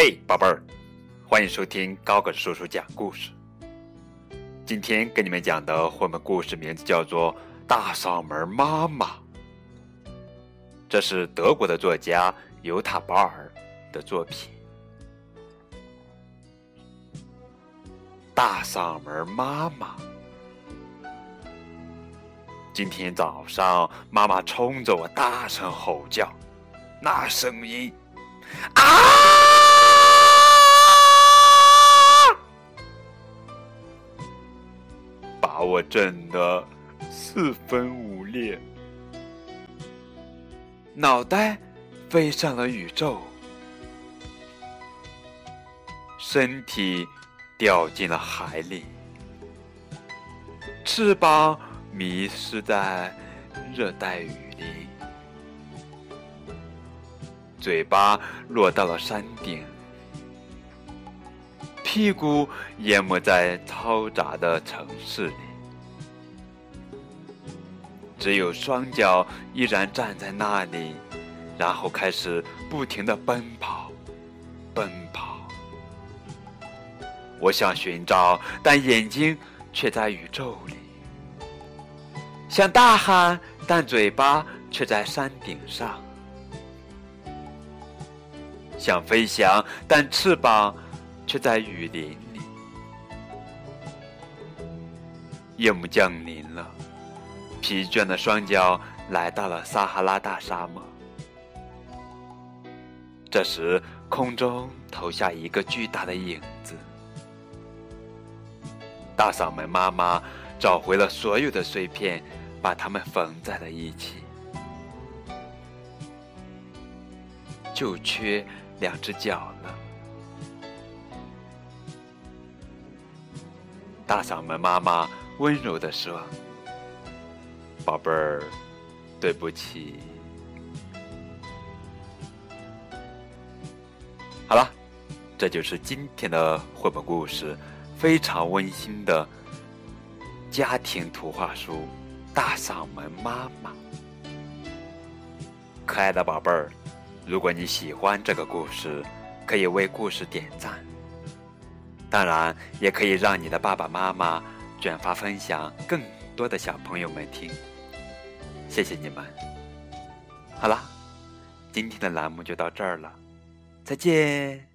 嘿，宝贝儿，欢迎收听高个叔叔讲故事。今天跟你们讲的绘本故事名字叫做《大嗓门妈妈》，这是德国的作家尤塔·保尔的作品。大嗓门妈妈，今天早上妈妈冲着我大声吼叫，那声音啊！我震得四分五裂，脑袋飞上了宇宙，身体掉进了海里，翅膀迷失在热带雨林，嘴巴落到了山顶，屁股淹没在嘈杂的城市里。只有双脚依然站在那里，然后开始不停的奔跑，奔跑。我想寻找，但眼睛却在宇宙里；想大喊，但嘴巴却在山顶上；想飞翔，但翅膀却在雨林里。夜幕降临了。疲倦的双脚来到了撒哈拉大沙漠。这时，空中投下一个巨大的影子。大嗓门妈妈找回了所有的碎片，把它们缝在了一起，就缺两只脚了。大嗓门妈妈温柔地说。宝贝儿，对不起。好了，这就是今天的绘本故事，非常温馨的家庭图画书《大嗓门妈妈》。可爱的宝贝儿，如果你喜欢这个故事，可以为故事点赞。当然，也可以让你的爸爸妈妈转发分享，更多的小朋友们听。谢谢你们。好了，今天的栏目就到这儿了，再见。